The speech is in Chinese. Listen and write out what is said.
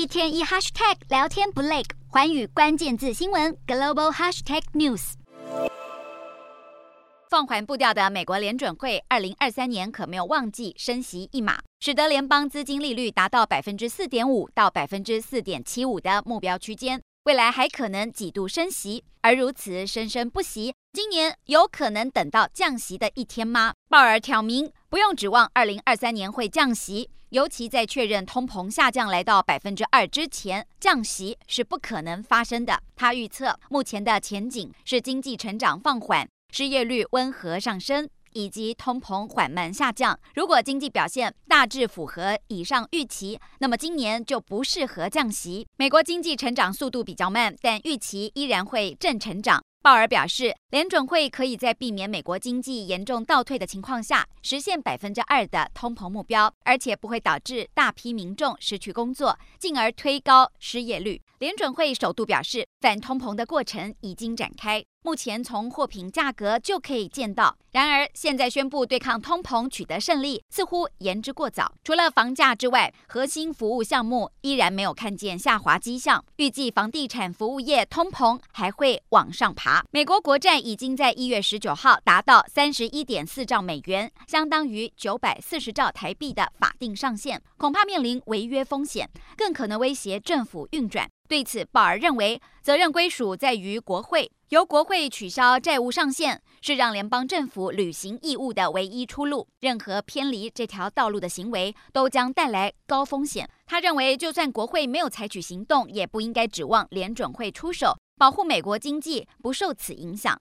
一天一 hashtag 聊天不累，环宇关键字新闻 global hashtag news。放缓步调的美国联准会，二零二三年可没有忘记升息一码，使得联邦资金利率达到百分之四点五到百分之四点七五的目标区间。未来还可能几度升息，而如此生生不息，今年有可能等到降息的一天吗？鲍尔挑明，不用指望二零二三年会降息，尤其在确认通膨下降来到百分之二之前，降息是不可能发生的。他预测，目前的前景是经济成长放缓，失业率温和上升。以及通膨缓慢下降。如果经济表现大致符合以上预期，那么今年就不适合降息。美国经济成长速度比较慢，但预期依然会正成长。鲍尔表示，联准会可以在避免美国经济严重倒退的情况下，实现百分之二的通膨目标，而且不会导致大批民众失去工作，进而推高失业率。联准会首度表示，反通膨的过程已经展开。目前从货品价格就可以见到，然而现在宣布对抗通膨取得胜利，似乎言之过早。除了房价之外，核心服务项目依然没有看见下滑迹象。预计房地产服务业通膨还会往上爬。美国国债已经在一月十九号达到三十一点四兆美元，相当于九百四十兆台币的法定上限，恐怕面临违约风险，更可能威胁政府运转。对此，鲍尔认为责任归属在于国会，由国会取消债务上限是让联邦政府履行义务的唯一出路。任何偏离这条道路的行为都将带来高风险。他认为，就算国会没有采取行动，也不应该指望联准会出手保护美国经济不受此影响。